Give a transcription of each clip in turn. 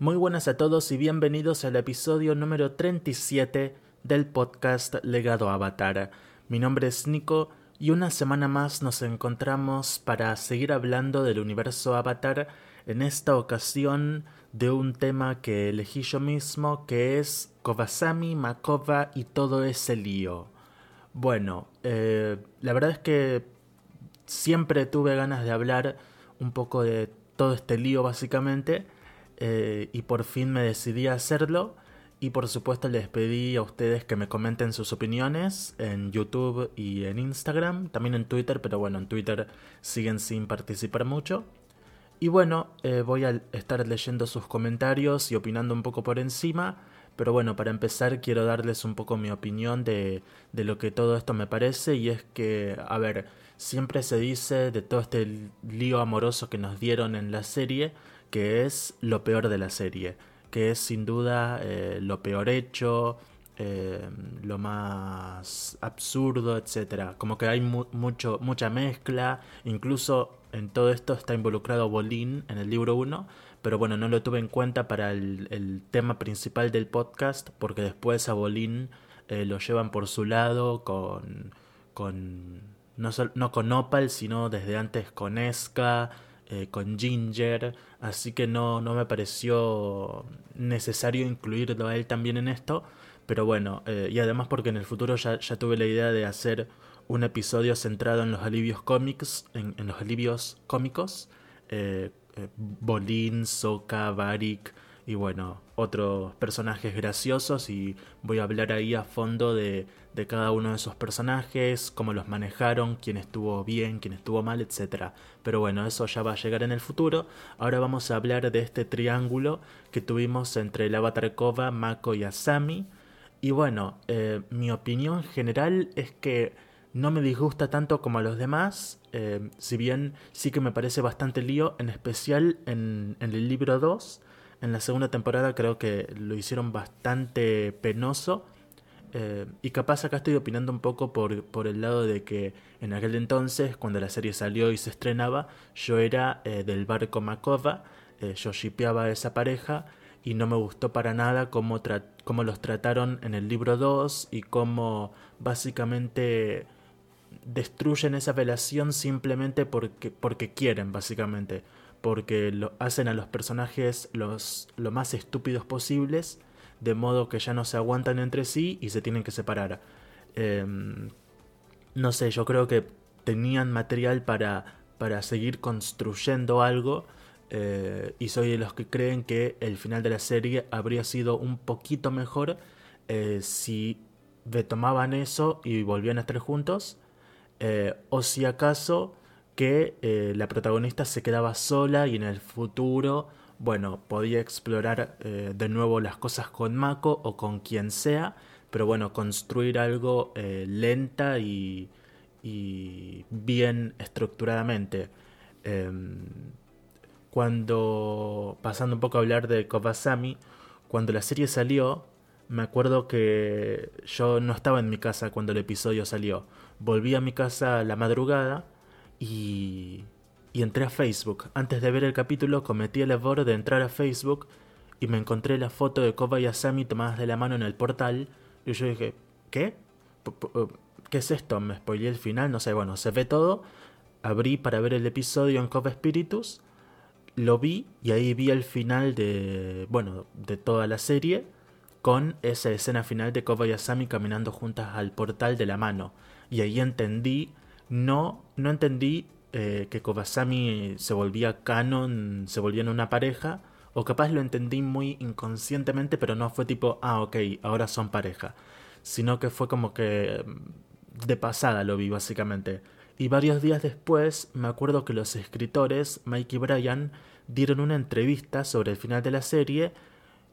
Muy buenas a todos y bienvenidos al episodio número 37 del podcast Legado Avatar. Mi nombre es Nico y una semana más nos encontramos para seguir hablando del universo Avatar, en esta ocasión de un tema que elegí yo mismo que es Kovasami, Makova y todo ese lío. Bueno, eh, la verdad es que siempre tuve ganas de hablar un poco de todo este lío básicamente eh, y por fin me decidí a hacerlo. Y por supuesto les pedí a ustedes que me comenten sus opiniones en YouTube y en Instagram, también en Twitter, pero bueno, en Twitter siguen sin participar mucho. Y bueno, eh, voy a estar leyendo sus comentarios y opinando un poco por encima, pero bueno, para empezar quiero darles un poco mi opinión de, de lo que todo esto me parece y es que, a ver, siempre se dice de todo este lío amoroso que nos dieron en la serie, que es lo peor de la serie, que es sin duda eh, lo peor hecho, eh, lo más absurdo, etc. Como que hay mucho, mucha mezcla, incluso en todo esto está involucrado Bolín en el libro 1, pero bueno, no lo tuve en cuenta para el, tema principal del podcast, porque después a Bolín eh, lo llevan por su lado con... con no, no con Opal, sino desde antes con Esca, eh, con Ginger, así que no, no me pareció necesario incluirlo a él también en esto, pero bueno, eh, y además porque en el futuro ya, ya, tuve la idea de hacer un episodio centrado en los alivios cómics, en, los alivios cómicos, eh, Bolin, Soka, Barik y bueno, otros personajes graciosos y voy a hablar ahí a fondo de, de cada uno de esos personajes, cómo los manejaron, quién estuvo bien, quién estuvo mal, etc. Pero bueno, eso ya va a llegar en el futuro. Ahora vamos a hablar de este triángulo que tuvimos entre Avatar Kova, Mako y Asami. Y bueno, eh, mi opinión general es que no me disgusta tanto como a los demás, eh, si bien sí que me parece bastante lío, en especial en, en el libro 2 en la segunda temporada creo que lo hicieron bastante penoso. Eh, y capaz acá estoy opinando un poco por, por, el lado de que en aquel entonces, cuando la serie salió y se estrenaba, yo era eh, del barco Makova, eh, yo shipeaba a esa pareja y no me gustó para nada cómo, cómo los trataron en el libro 2 y cómo básicamente destruyen esa relación simplemente porque, porque quieren, básicamente. Porque lo hacen a los personajes los lo más estúpidos posibles, de modo que ya no se aguantan entre sí y se tienen que separar. Em, no sé, yo creo que tenían material para, para seguir construyendo algo. Eh, y soy de los que creen que el final de la serie habría sido un poquito mejor eh, si retomaban eso y volvían a estar juntos. Eh, o si acaso que la protagonista se quedaba sola y en el futuro, bueno, podía explorar eh, de nuevo las cosas con Mako o con quien sea, pero bueno, construir algo eh, lenta y, y, bien estructuradamente. Em, cuando, pasando un poco a hablar de Kovasami, cuando la serie salió, me acuerdo que yo no estaba en mi casa cuando el episodio salió. Volví a mi casa a la madrugada y, y entré a Facebook. Antes de ver el capítulo cometí el error de entrar a Facebook y me encontré la foto de Koba y Asami tomadas de la mano en el portal. Y yo dije, ¿qué? ¿Qué es esto? Me spoileé el final, no sé, bueno, se ve todo. Abrí para ver el episodio en Koba Spiritus. Lo vi y ahí vi el final de, bueno, de toda la serie con esa escena final de Koba y Asami caminando juntas al portal de la mano. Y ahí entendí no, no entendí eh, que Kobasami se volvía canon, se volvían una pareja, o capaz lo entendí muy inconscientemente, pero no fue tipo, ah, ok, ahora son pareja, sino que fue como que mm, de pasada lo vi básicamente. Y varios días después me acuerdo que los escritores, Mike y Brian, dieron una entrevista sobre el final de la serie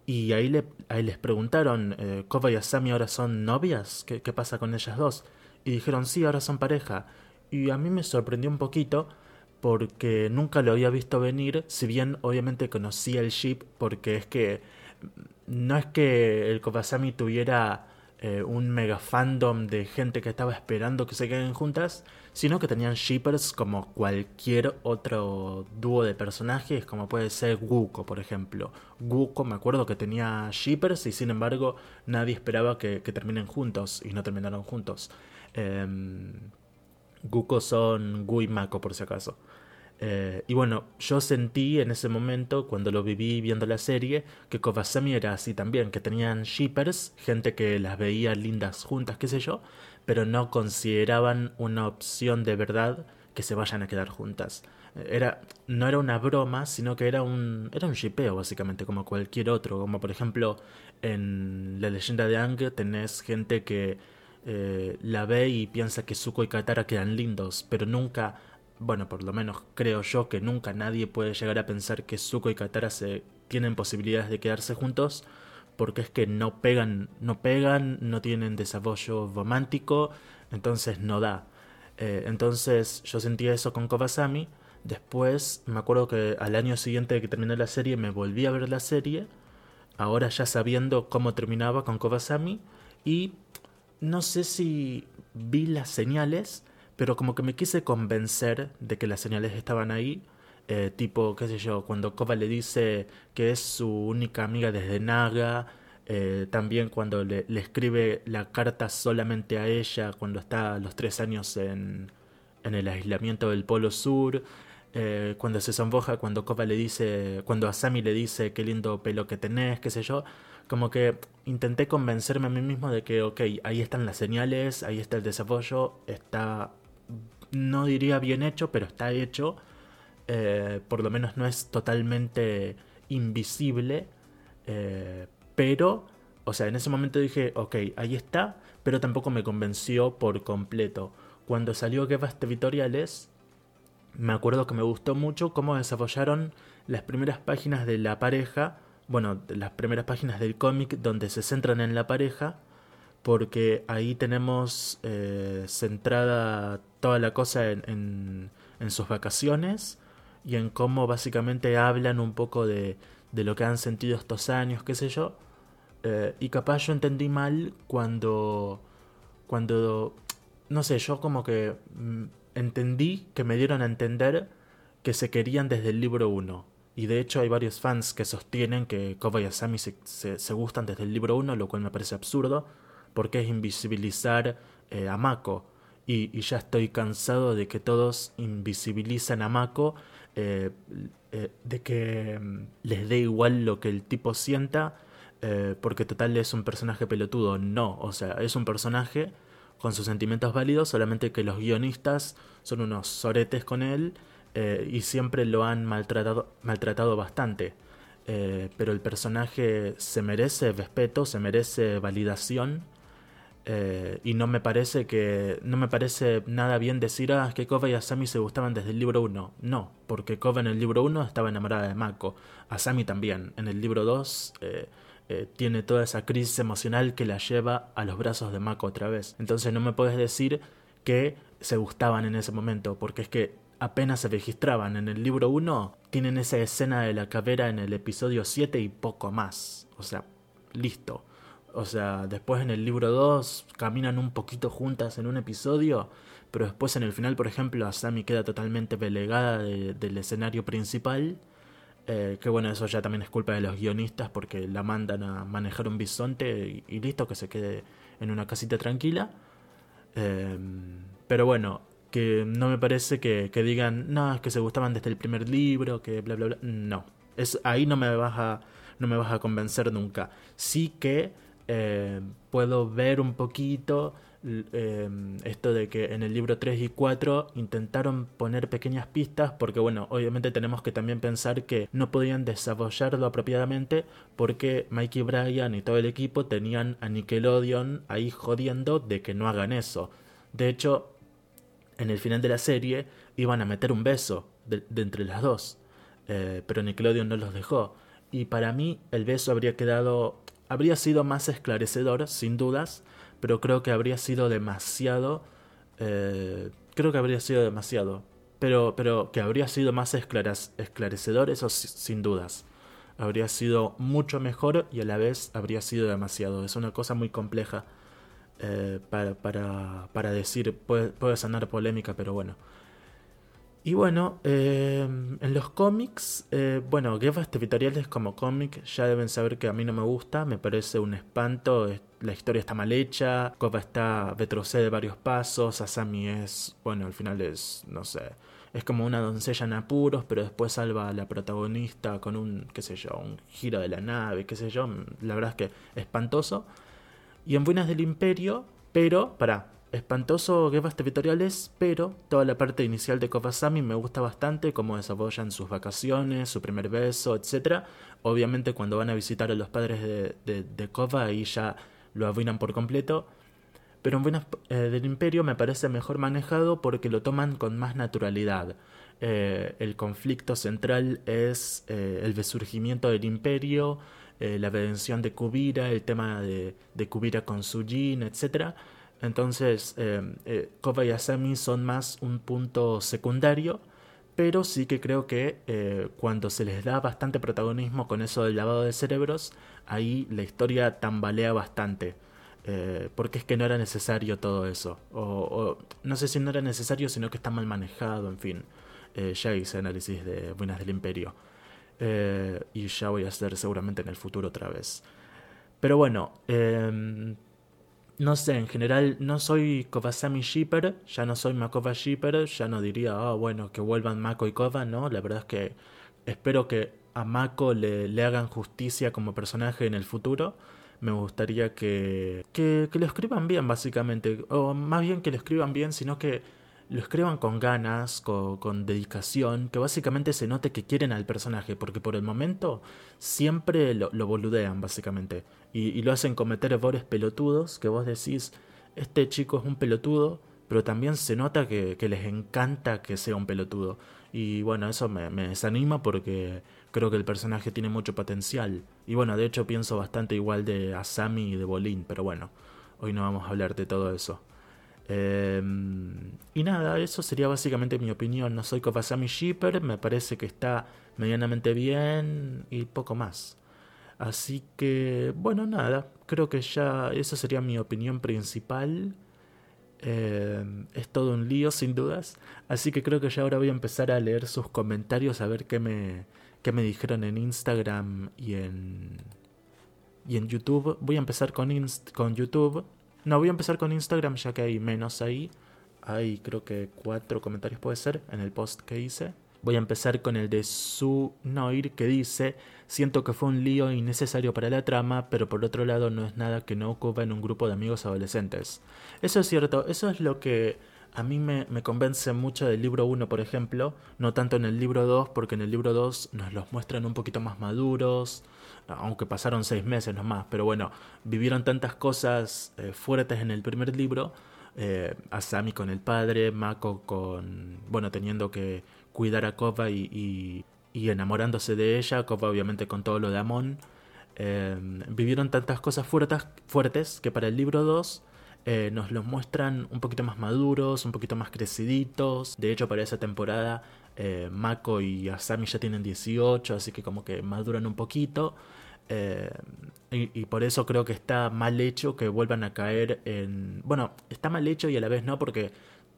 y ahí, le, ahí les preguntaron, eh, ¿Koba y Asami ahora son novias? ¿Qué, ¿Qué pasa con ellas dos? Y dijeron, sí, ahora son pareja y a mí me sorprendió un poquito porque nunca lo había visto venir, si bien obviamente conocía el ship porque es que no es que el Kobasami tuviera eh, un mega fandom de gente que estaba esperando que se queden juntas, sino que tenían shippers como cualquier otro dúo de personajes, como puede ser Guko, por ejemplo. Guko me acuerdo que tenía shippers y sin embargo nadie esperaba que, terminen juntos y no terminaron juntos. Eh, Guko son Gu y Mako por si acaso. Eh, y bueno, yo sentí en ese momento, cuando lo viví viendo la serie, que Kovasami era así también, que tenían shippers, gente que las veía lindas juntas, qué sé yo, pero no consideraban una opción de verdad que se vayan a quedar juntas. Era, no era una broma, sino que era un, era un shipeo, básicamente, como cualquier otro. Como por ejemplo, en la leyenda de Ang tenés gente que eh, la ve y piensa que Zuko y Katara quedan lindos, pero nunca bueno, por lo menos creo yo que nunca nadie puede llegar a pensar que Zuko y Katara se tienen posibilidades de quedarse juntos porque es que no pegan, no pegan, no tienen desarrollo romántico, entonces no da. Eh, entonces yo sentía eso con Kobasami. Después me acuerdo que al año siguiente de que terminé la serie me volví a ver la serie, ahora ya sabiendo cómo terminaba con Kobasami y no sé si vi las señales, pero como que me quise convencer de que las señales estaban ahí. Eh, tipo, qué sé yo, cuando Koba le dice que es su única amiga desde Naga, eh, también cuando le, escribe la carta solamente a ella cuando está a los tres años en, en el aislamiento del Polo Sur, eh, cuando se sonroja, cuando Koba le dice, cuando Asami le dice qué lindo pelo que tenés, qué sé yo, como que intenté convencerme a mí mismo de que, ok, ahí están las señales, ahí está el desarrollo, está no diría bien hecho, pero está hecho. Eh, por lo menos no es totalmente invisible. Eh, pero, o sea, en ese momento dije, ok, ahí está, pero tampoco me convenció por completo. Cuando salió Guerras Territoriales, me acuerdo que me gustó mucho cómo desarrollaron las primeras páginas de la pareja, bueno, las primeras páginas del cómic donde se centran en la pareja, porque ahí tenemos eh, centrada toda la cosa en, en, sus vacaciones y en cómo básicamente hablan un poco de, de lo que han sentido estos años, qué sé yo. Eh, y capaz yo entendí mal cuando, cuando, no sé, yo como que mm, entendí que me dieron a entender que se querían desde el libro 1. Y de hecho hay varios fans que sostienen que Koba y Asami se, se gustan desde el libro 1, lo cual me parece absurdo porque es invisibilizar eh, a Mako. Y, ya estoy cansado de que todos invisibilizan a Mako, eh, eh, de que mm, les dé igual lo que el tipo sienta, porque total es un personaje pelotudo. No, o sea, es un personaje con sus sentimientos válidos, solamente que los guionistas son unos soretes con él y siempre lo han maltratado, maltratado bastante. pero el personaje se merece respeto, se merece validación eh, y no me parece que. No me parece nada bien decir ah, que Kova y Asami se gustaban desde el libro 1. No, porque Kova en el libro 1 estaba enamorada de Mako. Asami también. En el libro 2 eh, eh, tiene toda esa crisis emocional que la lleva a los brazos de Mako otra vez. Entonces no me puedes decir que se gustaban en ese momento, porque es que apenas se registraban. En el libro 1 tienen esa escena de la cabrera en el episodio 7 y poco más. O sea, listo. O sea, después en el libro 2 caminan un poquito juntas en un episodio, pero después en el final, por ejemplo, Asami queda totalmente pelegada del escenario principal. Eh, que bueno, eso ya también es culpa de los guionistas porque la mandan a manejar un bisonte y, listo, que se quede en una casita tranquila. Eh, pero bueno, que no me parece que, que, digan, no, es que se gustaban desde el primer libro, que bla, bla, bla. No, es, ahí no me vas a, no me vas a convencer nunca. Sí que eh, puedo ver un poquito eh, esto de que en el libro 3 y 4 intentaron poner pequeñas pistas porque bueno, obviamente tenemos que también pensar que no podían desarrollarlo apropiadamente porque Mikey Bryan y todo el equipo tenían a Nickelodeon ahí jodiendo de que no hagan eso. De hecho, en el final de la serie iban a meter un beso de, entre las dos, eh, pero Nickelodeon no los dejó. Y para mí el beso habría quedado habría sido más esclarecedor, sin dudas, pero creo que habría sido demasiado... Eh, creo que habría sido demasiado. Pero, pero que habría sido más esclarecedor, eso sin dudas. Habría sido mucho mejor y a la vez habría sido demasiado. Es una cosa muy compleja. Eh, para, para, para, decir, puede, puede sonar polémica, pero bueno. Y bueno, eh, en los cómics, eh, bueno, Guerras Territoriales como cómic ya deben saber que a mí no me gusta, me parece un espanto, la historia está mal hecha, Kova está retrocede varios pasos, Asami es, bueno, al final es, no sé, es como una doncella en apuros, pero después salva a la protagonista con un, qué sé yo, un giro de la nave, qué sé yo, la verdad es que espantoso. Y en Buenas del Imperio, pero, para, espantoso guerras territoriales, pero toda la parte inicial de Kofasami me gusta bastante, cómo desarrollan sus vacaciones, su primer beso, etc. Obviamente cuando van a visitar a los padres de, de, de Kofa ahí ya lo arruinan por completo. Pero en Buenas eh, del Imperio me parece mejor manejado porque lo toman con más naturalidad. Eh, el conflicto central es eh, el resurgimiento del imperio, la redención de Kubira, el tema de, Kubira con Sujin, etc entonces, eh, eh, Koba y Asami son más un punto secundario, pero sí que creo que eh, cuando se les da bastante protagonismo con eso del lavado de cerebros, ahí la historia tambalea bastante. Eh, porque es que no era necesario todo eso. O, no sé si no era necesario, sino que está mal manejado, en fin. ya hice análisis de Buenas del Imperio. Y ya voy a hacer seguramente en el futuro otra vez. Pero bueno, em, no sé, en general no soy Kovasami Shipper, ya no soy Makova Shipper, ya no diría, ah, bueno, que vuelvan Mako y Kova, no, la verdad es que espero que a Mako le, le hagan justicia como personaje en el futuro. Me gustaría que, que, que lo escriban bien, básicamente, o más bien que lo escriban bien, sino que lo escriban con ganas, con, dedicación, que básicamente se note que quieren al personaje, porque por el momento siempre lo, boludean, básicamente, y, lo hacen cometer errores pelotudos, que vos decís, este chico es un pelotudo, pero también se nota que, les encanta que sea un pelotudo. Y bueno, eso me, me desanima porque creo que el personaje tiene mucho potencial. Y bueno, de hecho pienso bastante igual de Asami y de Bolin, pero bueno, hoy no vamos a hablar de todo eso. Em, y nada, eso sería básicamente mi opinión. No soy Kofasami Shipper, me parece que está medianamente bien y poco más. Así que, bueno, nada, creo que ya esa sería mi opinión principal. Em, es todo un lío, sin dudas. Así que creo que ya ahora voy a empezar a leer sus comentarios, a ver qué me, qué me dijeron en Instagram y en, y en YouTube. Voy a empezar con, con YouTube. No, voy a empezar con Instagram ya que hay menos ahí. Hay creo que cuatro comentarios puede ser en el post que hice. Voy a empezar con el de Su Noir que dice, siento que fue un lío innecesario para la trama, pero por otro lado no es nada que no ocupa en un grupo de amigos adolescentes. Eso es cierto, eso es lo que a mí me, me convence mucho del libro 1, por ejemplo, no tanto en el libro 2, porque en el libro 2 nos los muestran un poquito más maduros, aunque pasaron seis meses nomás, pero bueno, vivieron tantas cosas eh, fuertes en el primer libro, eh, Asami con el padre, Mako con, bueno, teniendo que cuidar a Kova y, y, enamorándose de ella, Kova obviamente con todo lo de Amon, eh, vivieron tantas cosas fuertes, fuertes que para el libro 2 eh, nos los muestran un poquito más maduros, un poquito más creciditos. De hecho, para esa temporada, Mako y Asami ya tienen 18, así que como que maduran un poquito. Eh, y, por eso creo que está mal hecho que vuelvan a caer en... Bueno, está mal hecho y a la vez no, porque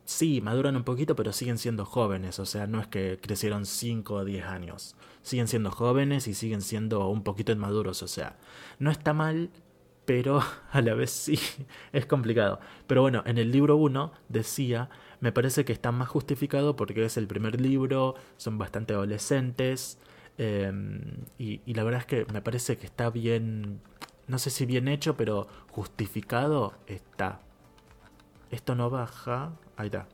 sí, maduran un poquito, pero siguen siendo jóvenes. O sea, no es que crecieron 5 o 10 años. Siguen siendo jóvenes y siguen siendo un poquito inmaduros. O sea, no está mal, pero a la vez sí, es complicado. Pero bueno, en el libro 1 decía, me parece que está más justificado porque es el primer libro, son bastante adolescentes. Em, y, la verdad es que me parece que está bien, no sé si bien hecho, pero justificado está. Esto no baja. Ahí está.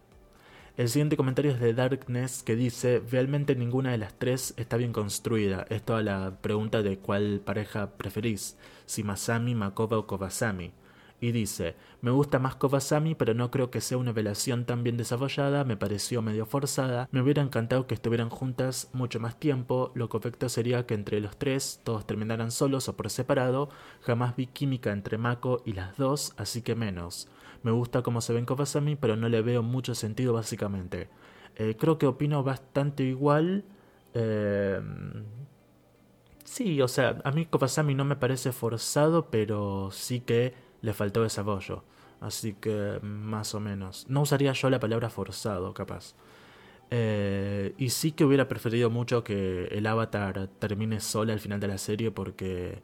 El siguiente comentario es de Darkness que dice, realmente ninguna de las tres está bien construida. Es toda la pregunta de cuál pareja preferís, si Masami, Makoba o Kobasami y dice, me gusta más Kovasami pero no creo que sea una relación tan bien desarrollada, me pareció medio forzada, me hubiera encantado que estuvieran juntas mucho más tiempo, lo correcto sería que entre los tres todos terminaran solos o por separado, jamás vi química entre Mako y las dos, así que menos. Me gusta cómo se ven Kovasami pero no le veo mucho sentido básicamente. Eh, creo que opino bastante igual. Eh, sí, o sea, a mí Kovasami no me parece forzado, pero sí que le faltó desarrollo. Así que más o menos. No usaría yo la palabra forzado, capaz. Eh, y sí que hubiera preferido mucho que el avatar termine sola al final de la serie porque...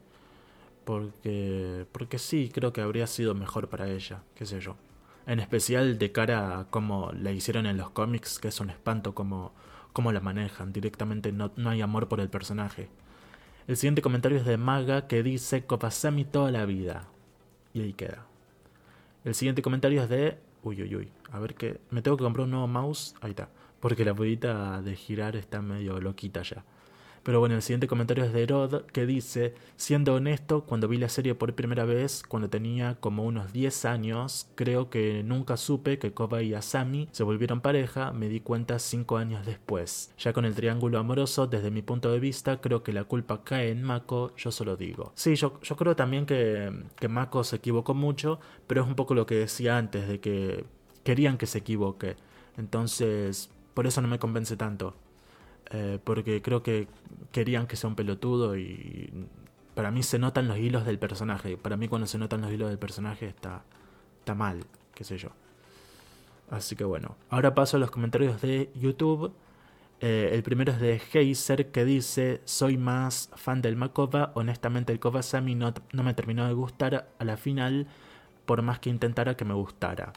Porque... Porque sí, creo que habría sido mejor para ella, qué sé yo. En especial de cara a cómo la hicieron en los cómics, que es un espanto como cómo la manejan. Directamente no, no hay amor por el personaje. El siguiente comentario es de Maga que dice Kopasami toda la vida. Y ahí queda. El siguiente comentario es de. Uy, uy, uy. A ver que. Me tengo que comprar un nuevo mouse. Ahí está. Porque la ruedita de girar está medio loquita ya. Pero bueno, el siguiente comentario es de Rod que dice, siendo honesto, cuando vi la serie por primera vez, cuando tenía como unos 10 años, creo que nunca supe que Koba y Asami se volvieron pareja, me di cuenta 5 años después. Ya con el triángulo amoroso, desde mi punto de vista, creo que la culpa cae en Mako, yo solo digo. Sí, yo, yo creo también que, que Mako se equivocó mucho, pero es un poco lo que decía antes, de que querían que se equivoque. Entonces, por eso no me convence tanto. Eh, porque creo que querían que sea un pelotudo y para mí se notan los hilos del personaje. Para mí cuando se notan los hilos del personaje está, está mal, qué sé yo. Así que bueno, ahora paso a los comentarios de YouTube. Eh, el primero es de Heiser que dice, soy más fan del Makova, honestamente el Kovasami no, no me terminó de gustar a la final, por más que intentara que me gustara.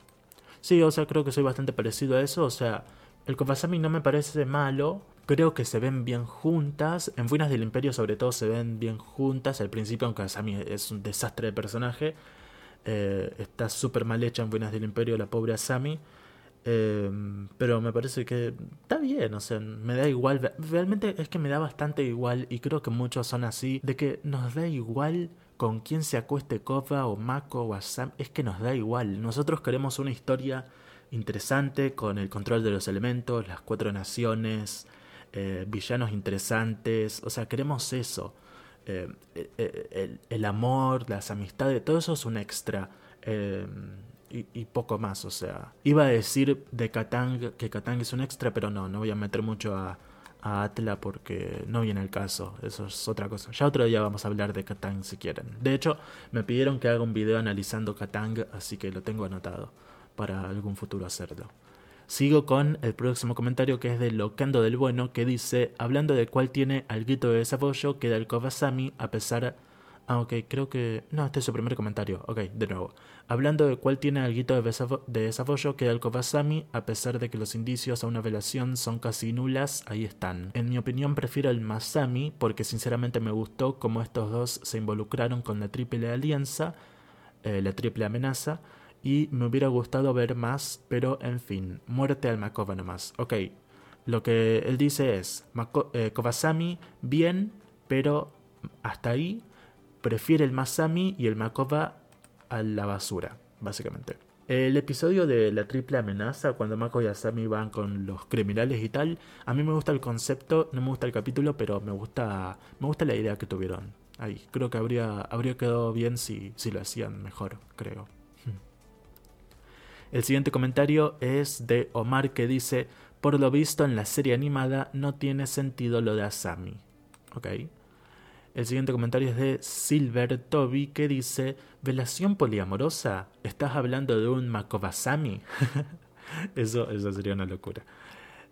Sí, o sea, creo que soy bastante parecido a eso, o sea, el Kovasami no me parece malo, Creo que se ven bien juntas. En Fuinas del Imperio, sobre todo, se ven bien juntas. Al principio, aunque Asami es un desastre de personaje, eh, está súper mal hecha en Fuinas del Imperio la pobre Asami. Eh, pero me parece que está bien, o sea, me da igual. Realmente es que me da bastante igual, y creo que muchos son así, de que nos da igual con quién se acueste Koba o Mako o Asami. Es que nos da igual. Nosotros queremos una historia interesante con el control de los elementos, las cuatro naciones. Eh, villanos interesantes, o sea, queremos eso. Eh, eh, el, amor, las amistades, todo eso es un extra. Y, poco más, o sea. Iba a decir de Katang que Katang es un extra, pero no, no voy a meter mucho a, a Atla porque no viene el caso. Eso es otra cosa. Ya otro día vamos a hablar de Katang si quieren. De hecho, me pidieron que haga un video analizando Katang, así que lo tengo anotado para algún futuro hacerlo. Sigo con el próximo comentario que es de Locando del Bueno que dice, hablando de cuál tiene algo de desarrollo, queda el Kovasami a pesar... Ah, ok, creo que... No, este es su primer comentario. Ok, de nuevo. Hablando de cuál tiene algo de desarrollo, queda el Kovasami, a pesar de que los indicios a una relación son casi nulas, ahí están. En mi opinión prefiero el Masami, porque sinceramente me gustó cómo estos dos se involucraron con la triple alianza, eh, la triple amenaza, y me hubiera gustado ver más, pero en fin, muerte al Makova nomás. Ok, lo que él dice es, Mako eh, bien, pero hasta ahí prefiere el Masami y el Makova a la basura, básicamente. El episodio de la triple amenaza, cuando Mako y Asami van con los criminales y tal, a mí me gusta el concepto, no me gusta el capítulo, pero me gusta, me gusta la idea que tuvieron. Ahí, creo que habría, habría quedado bien si, si lo hacían mejor, creo. El siguiente comentario es de Omar que dice, por lo visto en la serie animada no tiene sentido lo de Asami. Ok. El siguiente comentario es de Silver Toby que dice, ¿velación poliamorosa? ¿Estás hablando de un Makovasami? eso, eso sería una locura.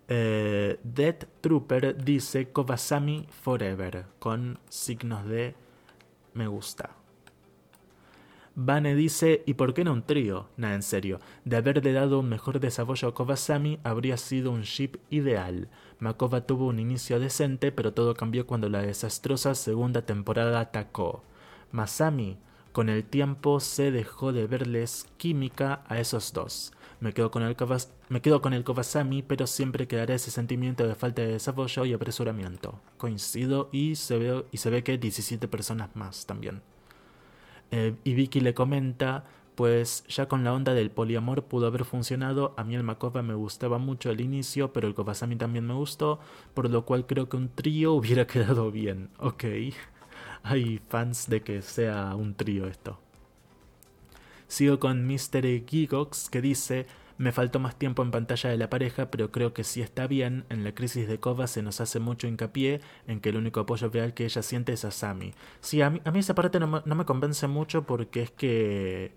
Eh, Death Trooper dice Kovasami Forever con signos de me gusta. Bane dice, ¿y por qué no un trío? Nada, en serio. De haberle dado un mejor desarrollo a Kovasami, habría sido un ship ideal. Makova tuvo un inicio decente, pero todo cambió cuando la desastrosa segunda temporada atacó. Masami, con el tiempo se dejó de verles química a esos dos. Me quedo con el, Kovasami, pero siempre quedará ese sentimiento de falta de desarrollo y apresuramiento. Coincido y se y se ve que 17 personas más también. Eh, y Vicky le comenta, pues ya con la onda del poliamor pudo haber funcionado, a mí el Makova me gustaba mucho al inicio, pero el Kovasami también me gustó, por lo cual creo que un trío hubiera quedado bien, ok. Hay fans de que sea un trío esto. Sigo con Mr. Gigox que dice, me faltó más tiempo en pantalla de la pareja, pero creo que sí está bien. En la crisis de Kova se nos hace mucho hincapié en que el único apoyo real que ella siente es a Sami. Sí, a mí, a mí esa parte no me, convence mucho porque es que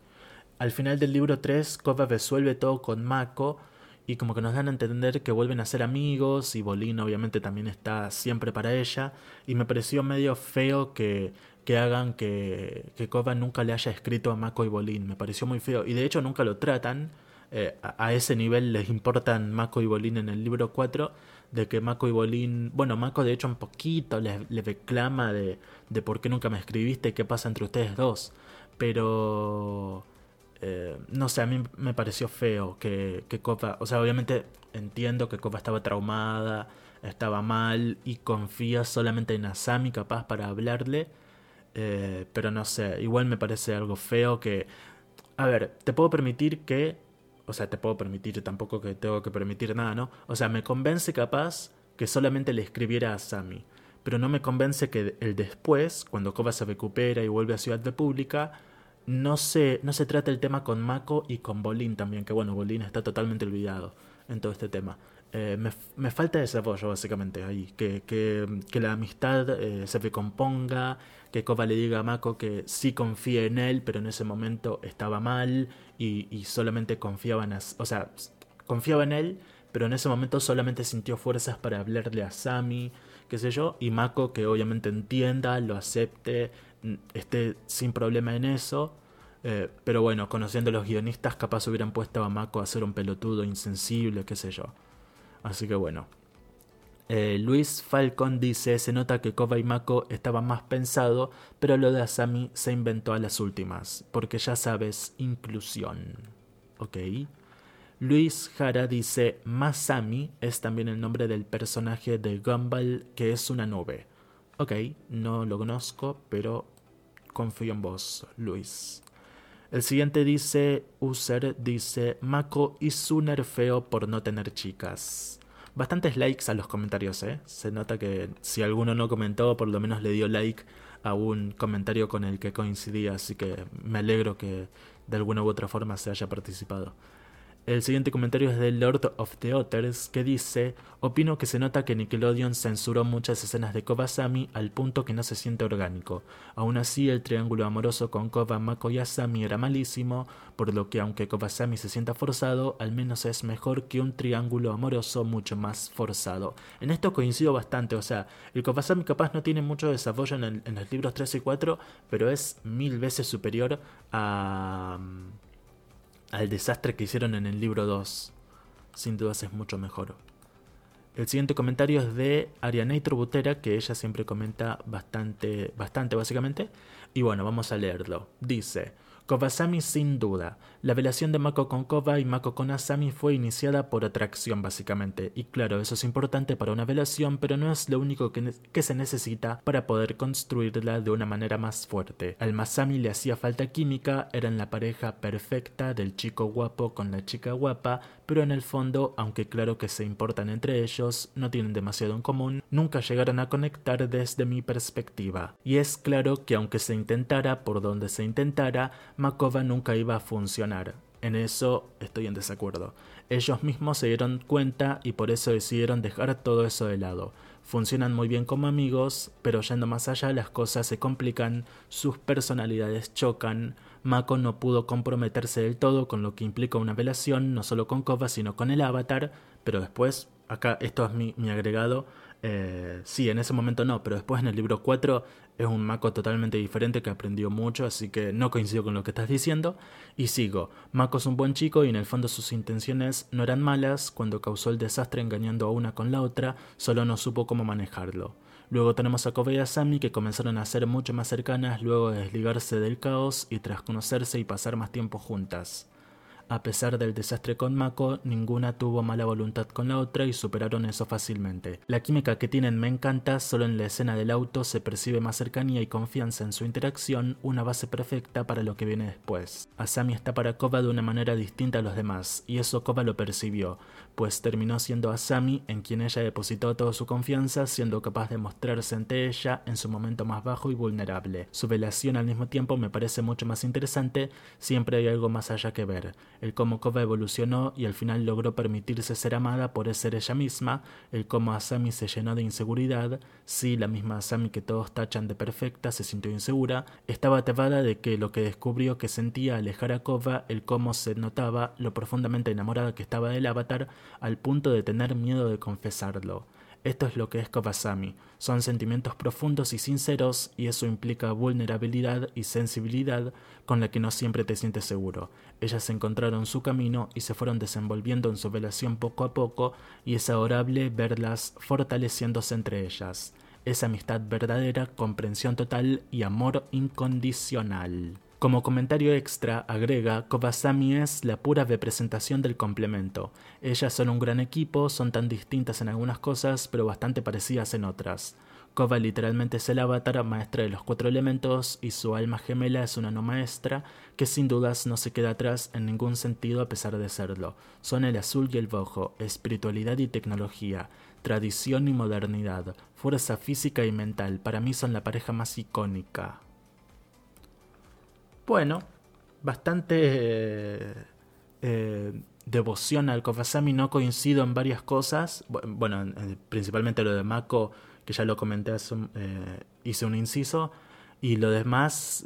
al final del libro 3, Kova resuelve todo con Mako y como que nos dan a entender que vuelven a ser amigos y Bolín obviamente también está siempre para ella y me pareció medio feo que, que hagan que, que Kova nunca le haya escrito a Mako y Bolín, me pareció muy feo y de hecho nunca lo tratan, eh, a, ese nivel les importan Mako y Bolín en el libro 4 de que Mako y Bolín, bueno, Mako de hecho un poquito le, le reclama de, de por qué nunca me escribiste, qué pasa entre ustedes dos, pero eh, no sé, a mí me pareció feo que, que o sea, obviamente entiendo que Kofa estaba traumada, estaba mal y confía solamente en Asami capaz para hablarle, eh, pero no sé, igual me parece algo feo que, a ver, te puedo permitir que, o sea, te puedo permitir, tampoco que tengo que permitir nada, ¿no? O sea, me convence capaz que solamente le escribiera a Asami, pero no me convence que el después, cuando Koba se recupera y vuelve a Ciudad República, no se, no se trata el tema con Mako y con Bolín también, que bueno, Bolín está totalmente olvidado en todo este tema. Eh, me, me, falta desarrollo básicamente ahí, que, que, la amistad eh, se recomponga, que Koba le diga a Mako que sí confía en él, pero en ese momento estaba mal y, y solamente confiaba en... O sea, confiaba en él, pero en ese momento solamente sintió fuerzas para hablarle a Sami, qué sé yo, y Mako que obviamente entienda, lo acepte, esté sin problema en eso. Eh, pero bueno, conociendo a los guionistas, capaz hubieran puesto a Mako a ser un pelotudo insensible, qué sé yo. Así que bueno. Eh, Luis Falcon dice, se nota que Koba y Mako estaban más pensado, pero lo de Asami se inventó a las últimas, porque ya sabes, inclusión. Ok. Luis Jara dice, Masami es también el nombre del personaje de Gumball que es una nube. Ok, no lo conozco, pero confío en vos, Luis. El siguiente dice, User dice, Mako hizo un nerfeo por no tener chicas. Bastantes likes a los comentarios, ¿eh? Se nota que si alguno no comentó, por lo menos le dio like a un comentario con el que coincidía, así que me alegro que de alguna u otra forma se haya participado. El siguiente comentario es de Lord of the Otters que dice, opino que se nota que Nickelodeon censuró muchas escenas de Koba-Sami al punto que no se siente orgánico. Aún así, el triángulo amoroso con Koba, Mako y Asami era malísimo, por lo que aunque Koba-Sami se sienta forzado, al menos es mejor que un triángulo amoroso mucho más forzado. En esto coincido bastante, o sea, el Koba-Sami capaz no tiene mucho desarrollo en, los libros 3 y 4, pero es mil veces superior a al desastre que hicieron en el libro 2. Sin dudas es mucho mejor. El siguiente comentario es de Arianator Butera, que ella siempre comenta bastante, bastante básicamente. Y bueno, vamos a leerlo. Dice, Kobasami sin duda. La relación de Mako con Koba y Mako con Asami fue iniciada por atracción básicamente. Y claro, eso es importante para una relación, pero no es lo único que, que se necesita para poder construirla de una manera más fuerte. Al Masami le hacía falta química, eran la pareja perfecta del chico guapo con la chica guapa, pero en el fondo, aunque claro que se importan entre ellos, no tienen demasiado en común, nunca llegaron a conectar desde mi perspectiva. Y es claro que aunque se intentara por donde se intentara, Makova nunca iba a funcionar. En eso estoy en desacuerdo. Ellos mismos se dieron cuenta y por eso decidieron dejar todo eso de lado. Funcionan muy bien como amigos, pero yendo más allá las cosas se complican, sus personalidades chocan, Mako no pudo comprometerse del todo con lo que implica una relación, no solo con Kova, sino con el avatar, pero después, acá esto es mi, mi agregado, eh, sí, en ese momento no, pero después en el libro 4 es un Mako totalmente diferente que aprendió mucho, así que no coincido con lo que estás diciendo. Y sigo, Mako es un buen chico y en el fondo sus intenciones no eran malas, cuando causó el desastre engañando a una con la otra, solo no supo cómo manejarlo. Luego tenemos a Kobe y a Sami que comenzaron a ser mucho más cercanas luego de desligarse del caos y tras conocerse y pasar más tiempo juntas. A pesar del desastre con Mako, ninguna tuvo mala voluntad con la otra y superaron eso fácilmente. La química que tienen me encanta, solo en la escena del auto se percibe más cercanía y confianza en su interacción, una base perfecta para lo que viene después. Asami está para Koba de una manera distinta a los demás, y eso Koba lo percibió, pues terminó siendo Asami en quien ella depositó toda su confianza, siendo capaz de mostrarse ante ella en su momento más bajo y vulnerable. Su relación al mismo tiempo me parece mucho más interesante, siempre hay algo más allá que ver. el cómo Kova evolucionó y al final logró permitirse ser amada por ser ella misma, el cómo Asami se llenó de inseguridad, sí, la misma Asami que todos tachan de perfecta se sintió insegura, estaba aterrada de que lo que descubrió que sentía alejar a Kova, el cómo se notaba lo profundamente enamorada que estaba del avatar, al punto de tener miedo de confesarlo. Esto es lo que es Kawasami. Son sentimientos profundos y sinceros y eso implica vulnerabilidad y sensibilidad con la que no siempre te sientes seguro. Ellas encontraron su camino y se fueron desenvolviendo en su relación poco a poco y es adorable verlas fortaleciéndose entre ellas. Es amistad verdadera, comprensión total y amor incondicional. Como comentario extra, agrega, Kobasami es la pura representación del complemento. Ellas son un gran equipo, son tan distintas en algunas cosas, pero bastante parecidas en otras. Koba literalmente es el avatar maestra de los cuatro elementos y su alma gemela es una no maestra que sin dudas no se queda atrás en ningún sentido a pesar de serlo. Son el azul y el rojo, espiritualidad y tecnología, tradición y modernidad, fuerza física y mental. Para mí son la pareja más icónica. Bueno, bastante eh, eh, devoción al Kofasami, no coincido en varias cosas. Bueno, principalmente lo de Mako, que ya lo comenté, eh, hice un inciso. Y lo demás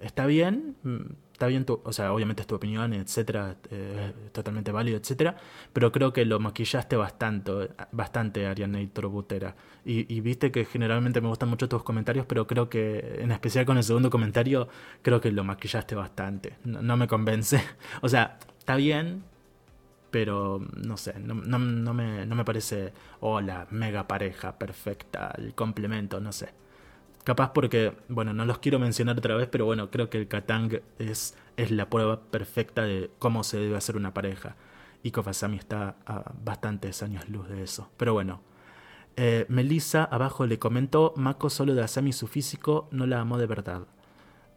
está bien, mm, está bien, tu, o sea, obviamente es tu opinión, etcétera, eh, totalmente válido, etcétera, pero creo que lo maquillaste bastante, bastante Ariane Butera. Y, y viste que generalmente me gustan mucho tus comentarios, pero creo que, en especial con el segundo comentario, creo que lo maquillaste bastante. No, me convence. O sea, está bien, pero no sé, no, no, no, me, no me parece, oh, la mega pareja perfecta, el complemento, no sé. Capaz porque, bueno, no los quiero mencionar otra vez, pero bueno, creo que el Katang es, es la prueba perfecta de cómo se debe hacer una pareja. Y Kofasami está a bastantes años luz de eso. Pero bueno. Eh, Melissa abajo le comentó, Mako solo de Asami su físico no la amó de verdad.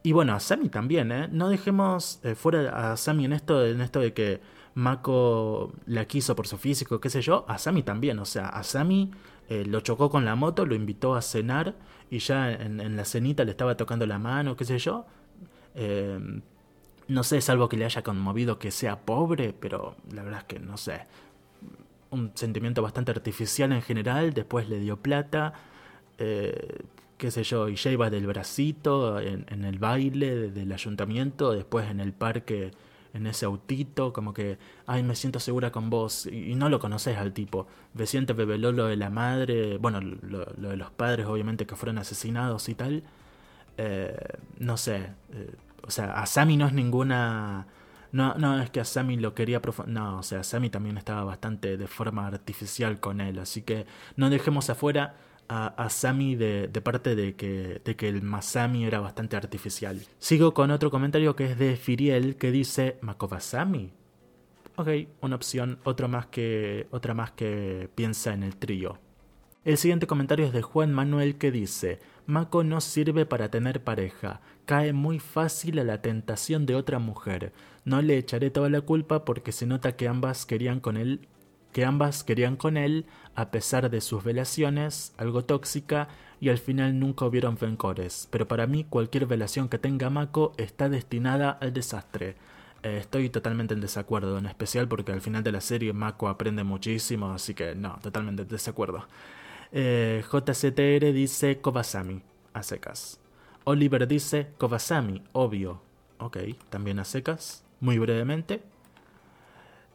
Y bueno, Asami también, ¿eh? No dejemos eh, fuera a Asami en esto, en esto de que Mako la quiso por su físico, qué sé yo. Asami también, o sea, Asami eh, lo chocó con la moto, lo invitó a cenar y ya en, la cenita le estaba tocando la mano, qué sé yo. Eh, no sé, salvo que le haya conmovido que sea pobre, pero la verdad es que no sé. Un sentimiento bastante artificial en general, después le dio plata, eh, qué sé yo, y ya iba del bracito en, en el baile del ayuntamiento, después en el parque en ese autito, como que, ay, me siento segura con vos, y, no lo conoces al tipo. Reciente reveló lo de la madre, bueno, lo, de los padres, obviamente, que fueron asesinados y tal. Eh, no sé, eh, o sea, Asami no es ninguna... No, no, es que Asami lo quería No, o sea, Asami también estaba bastante de forma artificial con él. Así que no dejemos afuera a, Sami de, parte de que, de que el Masami era bastante artificial. Sigo con otro comentario que es de Firiel que dice Makovasami. Ok, una opción, otro más que, otra más que piensa en el trío. El siguiente comentario es de Juan Manuel que dice, Mako no sirve para tener pareja, cae muy fácil a la tentación de otra mujer. No le echaré toda la culpa porque se nota que ambas querían con él que ambas querían con él, a pesar de sus velaciones, algo tóxica, y al final nunca hubieron rencores. Pero para mí cualquier velación que tenga Mako está destinada al desastre. Eh, estoy totalmente en desacuerdo, en especial porque al final de la serie Mako aprende muchísimo, así que no, totalmente en desacuerdo. Eh, JCTR dice Kobasami, a secas. Oliver dice Kobasami, obvio. Ok, también a secas. Muy brevemente,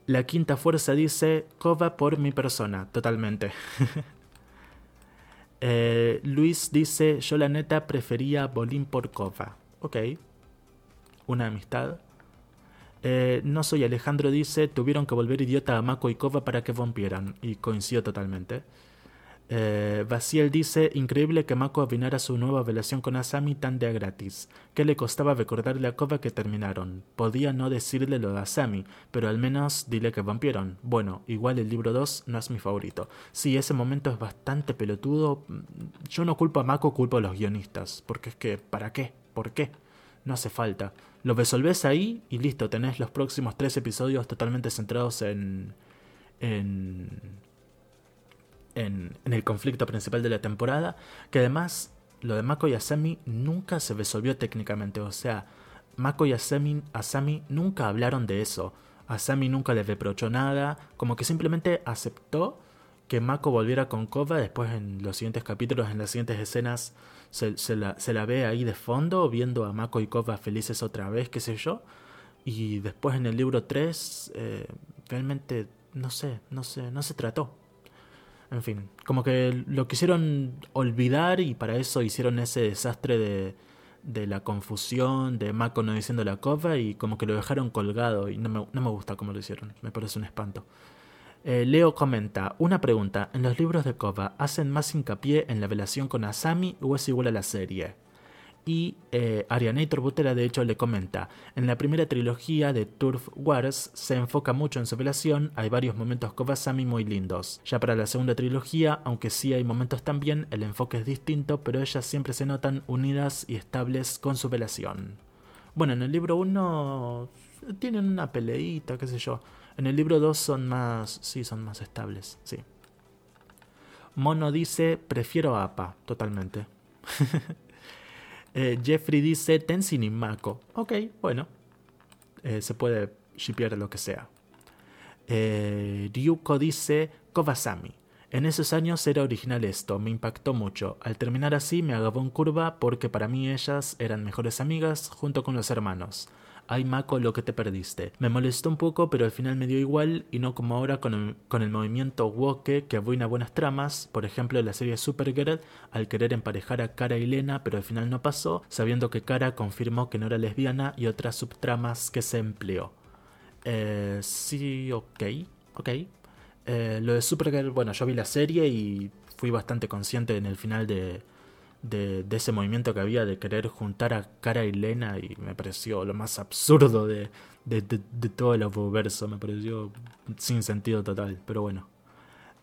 la quinta fuerza dice, Kova por mi persona, totalmente. Eh, Luis dice, yo la neta prefería Bolín por Kova. Ok. Una amistad. Eh, no soy Alejandro dice, tuvieron que volver idiota a Mako y Kova para que rompieran. Y coincido totalmente. Eh, Baciel dice, increíble que Mako avinara su nueva relación con Asami tan de a gratis. ¿Qué le costaba recordarle a Kova que terminaron? Podía no decirle lo de Asami, pero al menos dile que vampieron. Bueno, igual el libro 2 no es mi favorito. Sí, ese momento es bastante pelotudo. Yo no culpo a Mako, culpo a los guionistas. Porque es que, ¿para qué? ¿Por qué? No hace falta. Lo resolvés ahí y listo, tenés los próximos tres episodios totalmente centrados en... en en, el conflicto principal de la temporada, que además lo de Mako y Asami nunca se resolvió técnicamente, o sea, Mako y Asami, Asami nunca hablaron de eso. Asami nunca le reprochó nada, como que simplemente aceptó que Mako volviera con Kova. Después, en los siguientes capítulos, en las siguientes escenas, se, la, ve ahí de fondo, viendo a Mako y Kova felices otra vez, qué sé yo. Y después, en el libro 3, eh, realmente no sé, no sé, no se trató. En fin, como que lo quisieron olvidar y para eso hicieron ese desastre de, de la confusión, de Mako no diciendo la Kova y como que lo dejaron colgado y no me, no me gusta cómo lo hicieron, me parece un espanto. Eh, Leo comenta, una pregunta, ¿en los libros de Kova hacen más hincapié en la relación con Asami o es igual a la serie? Y eh, Arianator Butera de hecho le comenta, en la primera trilogía de Turf Wars se enfoca mucho en su relación, hay varios momentos Kova-Asami muy lindos. Ya para la segunda trilogía, aunque sí hay momentos también, el enfoque es distinto, pero ellas siempre se notan unidas y estables con su relación. Bueno, en el libro 1 tienen una peleita, qué sé yo. En el libro 2 son más. Sí, son más estables, sí. Mono dice: Prefiero APA, totalmente. Eh, Jeffrey dice: Tenzin y Mako. Ok, bueno. Eh, se puede shipear lo que sea. Eh, Ryuko dice: Kobasami. En esos años era original esto, me impactó mucho. Al terminar así me agarró en curva porque para mí ellas eran mejores amigas junto con los hermanos ay Mako lo que te perdiste. Me molestó un poco, pero al final me dio igual y no como ahora con el, movimiento woke que arruina buenas tramas, por ejemplo la serie Supergirl al querer emparejar a Kara y Lena, pero al final no pasó, sabiendo que Kara confirmó que no era lesbiana y otras subtramas que se empleó. Eh, sí, ok, ok. Eh, lo de Supergirl, bueno, yo vi la serie y fui bastante consciente en el final de, de, ese movimiento que había de querer juntar a Cara y Lena y me pareció lo más absurdo de, de, todo el verso, me pareció sin sentido total, pero bueno.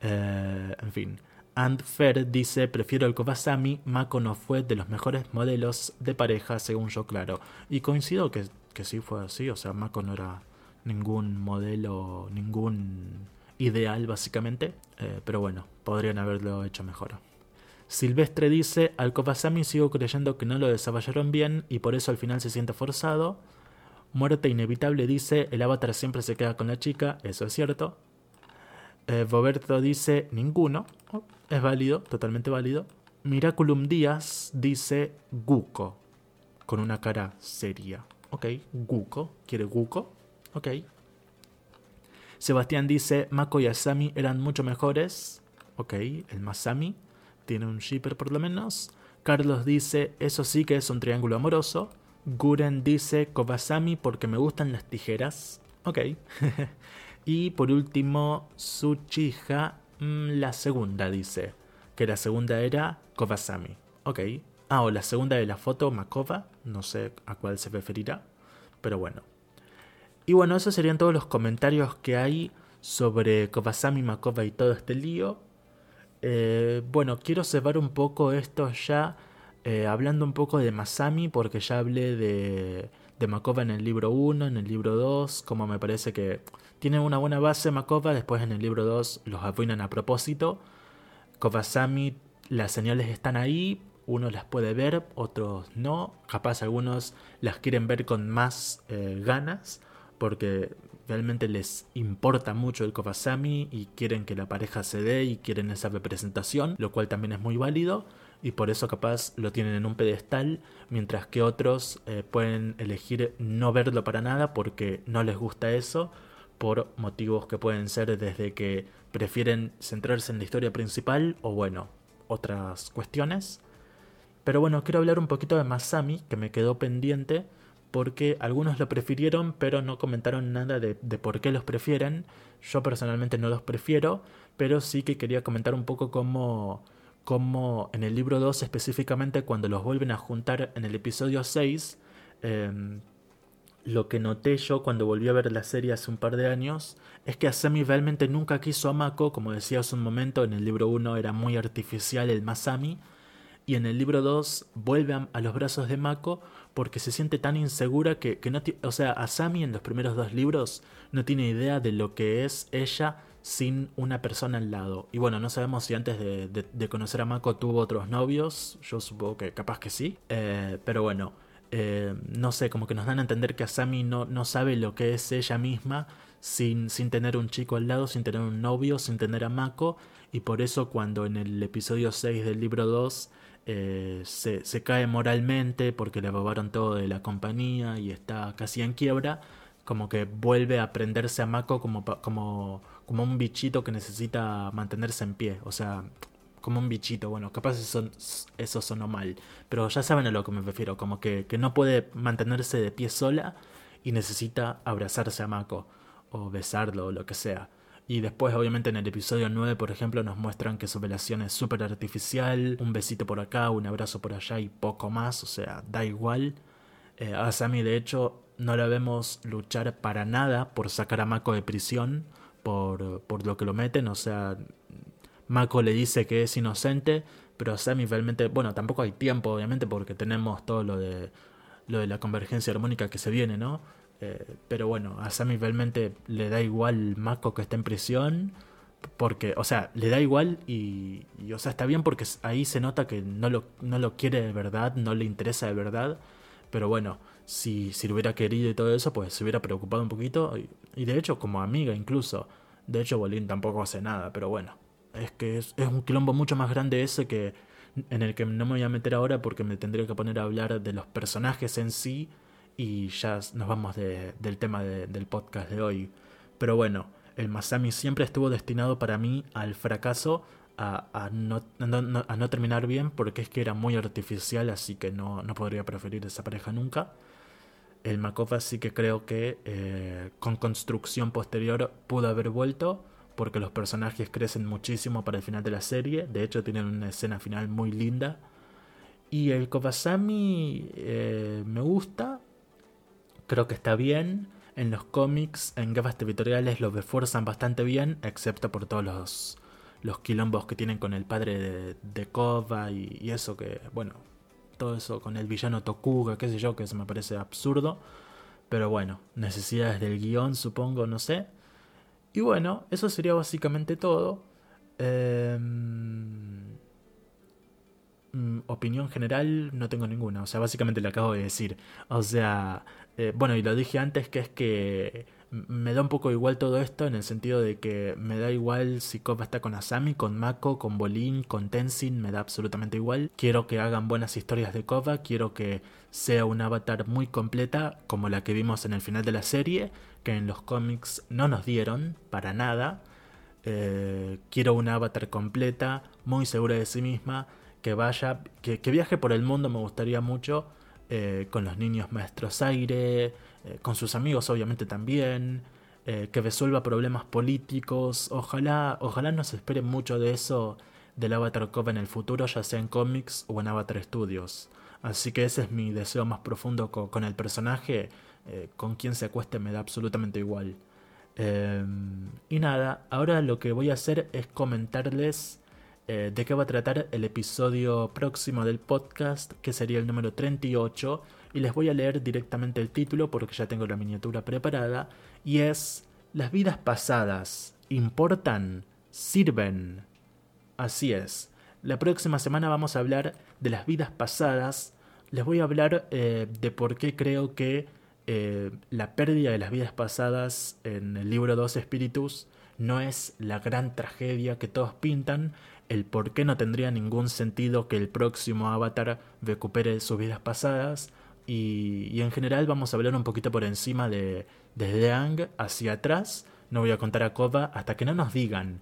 Eh, en fin. And Fair dice, prefiero el Kobasami, Mako no fue de los mejores modelos de pareja, según yo claro. Y coincido que, que sí fue así, o sea, Mako no era ningún modelo, ningún ideal básicamente, eh, pero bueno, podrían haberlo hecho mejor. Silvestre dice, al Kofasami sigo creyendo que no lo desarrollaron bien y por eso al final se siente forzado. Muerte Inevitable dice, el avatar siempre se queda con la chica, eso es cierto. Eh, dice, ninguno, es válido, totalmente válido. Miraculum Díaz dice, Guko, con una cara seria. Ok, Guko, quiere Guko, ok. Sebastián dice, Mako y Asami eran mucho mejores. Ok, el Masami tiene un shipper por lo menos. Carlos dice, eso sí que es un triángulo amoroso. Guren dice, Kobasami porque me gustan las tijeras. Ok. y por último, Suchija, mm, la segunda dice, que la segunda era Kobasami. Ok. Ah, o la segunda de la foto, Makova. No sé a cuál se referirá. Pero bueno. Y bueno, esos serían todos los comentarios que hay sobre Kobasami, Makova y todo este lío. Eh, bueno, quiero cerrar un poco esto ya eh, hablando un poco de Masami, porque ya hablé de, de Makova en el libro 1, en el libro 2, como me parece que tiene una buena base Makova, después en el libro 2 los arruinan a propósito. Kovasami, las señales están ahí, uno las puede ver, otros no, capaz algunos las quieren ver con más eh, ganas, porque realmente les importa mucho el Kofasami y quieren que la pareja se dé y quieren esa representación, lo cual también es muy válido y por eso capaz lo tienen en un pedestal, mientras que otros eh, pueden elegir no verlo para nada porque no les gusta eso, por motivos que pueden ser desde que prefieren centrarse en la historia principal o bueno, otras cuestiones. Pero bueno, quiero hablar un poquito de Masami, que me quedó pendiente porque algunos lo prefirieron pero no comentaron nada de, por qué los prefieren. Yo personalmente no los prefiero, pero sí que quería comentar un poco cómo, cómo en el libro 2 específicamente cuando los vuelven a juntar en el episodio 6, em, lo que noté yo cuando volví a ver la serie hace un par de años es que Asami realmente nunca quiso a Mako, como decía hace un momento, en el libro 1 era muy artificial el Masami, y en el libro 2 vuelve a, los brazos de Mako porque se siente tan insegura que, no o sea, Asami en los primeros dos libros no tiene idea de lo que es ella sin una persona al lado. Y bueno, no sabemos si antes de, conocer a Mako tuvo otros novios, yo supongo que capaz que sí, eh, pero bueno. eh, no sé, como que nos dan a entender que Asami no, no sabe lo que es ella misma sin, sin tener un chico al lado, sin tener un novio, sin tener a Mako, y por eso cuando en el episodio 6 del libro 2 eh, se, se, cae moralmente porque le robaron todo de la compañía y está casi en quiebra, como que vuelve a prenderse a Mako como, como, como un bichito que necesita mantenerse en pie, o sea, como un bichito, bueno, capaz eso, eso sonó mal, pero ya saben a lo que me refiero, como que, que no puede mantenerse de pie sola y necesita abrazarse a Mako o besarlo o lo que sea. Y después, obviamente, en el episodio 9, por ejemplo, nos muestran que su relación es súper artificial. Un besito por acá, un abrazo por allá y poco más. O sea, da igual. Eh, a Sammy, de hecho, no la vemos luchar para nada por sacar a Mako de prisión. Por, por lo que lo meten. O sea, Mako le dice que es inocente. Pero a Sammy realmente, bueno, tampoco hay tiempo, obviamente, porque tenemos todo lo de, lo de la convergencia armónica que se viene, ¿no? Eh, pero bueno, a Sammy realmente le da igual Mako que está en prisión. Porque, o sea, le da igual y, o sea, está bien porque ahí se nota que no lo, no lo quiere de verdad, no le interesa de verdad. Pero bueno, si, si lo hubiera querido y todo eso, pues se hubiera preocupado un poquito. Y, de hecho, como amiga incluso. De hecho, Bolín tampoco hace nada, pero bueno. Es que es, es un quilombo mucho más grande ese que en el que no me voy a meter ahora porque me tendría que poner a hablar de los personajes en sí y ya nos vamos del tema del podcast de hoy. Pero bueno, el Masami siempre estuvo destinado para mí al fracaso, a, no, a no terminar bien, porque es que era muy artificial, así que no, no podría preferir esa pareja nunca. El Makova sí que creo que eh, con construcción posterior pudo haber vuelto, porque los personajes crecen muchísimo para el final de la serie. De hecho, tienen una escena final muy linda. Y el Kovasami eh, me gusta, creo que está bien. En los cómics, en gafas territoriales lo refuerzan bastante bien, excepto por todos los, los quilombos que tienen con el padre de, de Kova y, eso que, bueno, todo eso con el villano Tokuga, qué sé yo, que eso me parece absurdo. Pero bueno, necesidades del guion, supongo, no sé. Y bueno, eso sería básicamente todo. Eh, opinión general no tengo ninguna. O sea, básicamente lo acabo de decir. O sea, eh, bueno, y lo dije antes que es que me da un poco igual todo esto en el sentido de que me da igual si Koba está con Asami, con Mako, con Bolin, con Tenzin, me da absolutamente igual. Quiero que hagan buenas historias de Koba, quiero que sea un avatar muy completa como la que vimos en el final de la serie, que en los cómics no nos dieron para nada. Eh, quiero una avatar completa, muy segura de sí misma, que vaya, que viaje por el mundo me gustaría mucho eh, con los niños maestros aire, eh, con sus amigos obviamente también, eh, que resuelva problemas políticos. Ojalá, ojalá no se espere mucho de eso del Avatar Cove en el futuro, ya sea en cómics o en Avatar Studios. Así que ese es mi deseo más profundo con, el personaje. con quien se acueste me da absolutamente igual. Em, y nada, ahora lo que voy a hacer es comentarles eh, de qué va a tratar el episodio próximo del podcast, que sería el número 38, y les voy a leer directamente el título porque ya tengo la miniatura preparada, y es Las vidas pasadas importan, sirven. Así es. La próxima semana vamos a hablar de las vidas pasadas. Les voy a hablar eh, de por qué creo que eh, la pérdida de las vidas pasadas en el libro Dos Espíritus no es la gran tragedia que todos pintan, el por qué no tendría ningún sentido que el próximo avatar recupere sus vidas pasadas. Y, y en general vamos a hablar un poquito por encima de desde Ang hacia atrás. No voy a contar a Kova hasta que no nos digan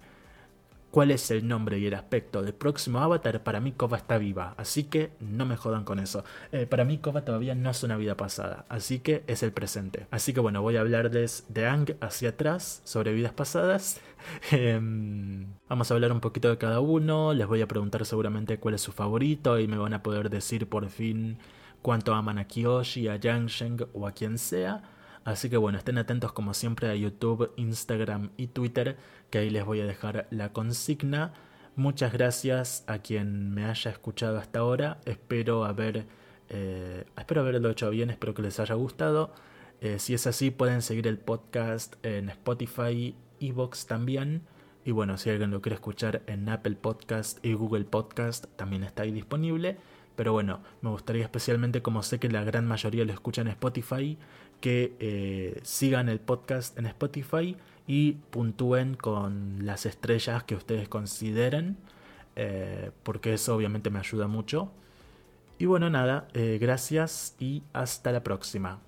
cuál es el nombre y el aspecto del próximo avatar, para mí Kova está viva, así que no me jodan con eso. Eh, para mí Kova todavía no es una vida pasada, así que es el presente. Así que bueno, voy a hablarles de Ang hacia atrás, sobre vidas pasadas. Em, vamos a hablar un poquito de cada uno, les voy a preguntar seguramente cuál es su favorito y me van a poder decir por fin cuánto aman a Kyoshi, a Yang o a quien sea. Así que bueno, estén atentos como siempre a YouTube, Instagram y Twitter, que ahí les voy a dejar la consigna. Muchas gracias a quien me haya escuchado hasta ahora. Espero haber, eh, espero haberlo hecho bien, espero que les haya gustado. Eh, si es así, pueden seguir el podcast en Spotify, Evox también. Y bueno, si alguien lo quiere escuchar en Apple Podcast y Google Podcast, también está ahí disponible. Pero bueno, me gustaría especialmente, como sé que la gran mayoría lo escucha en Spotify, que eh, sigan el podcast en Spotify y puntúen con las estrellas que ustedes consideren, eh, porque eso obviamente me ayuda mucho. Y bueno, nada, eh, gracias y hasta la próxima.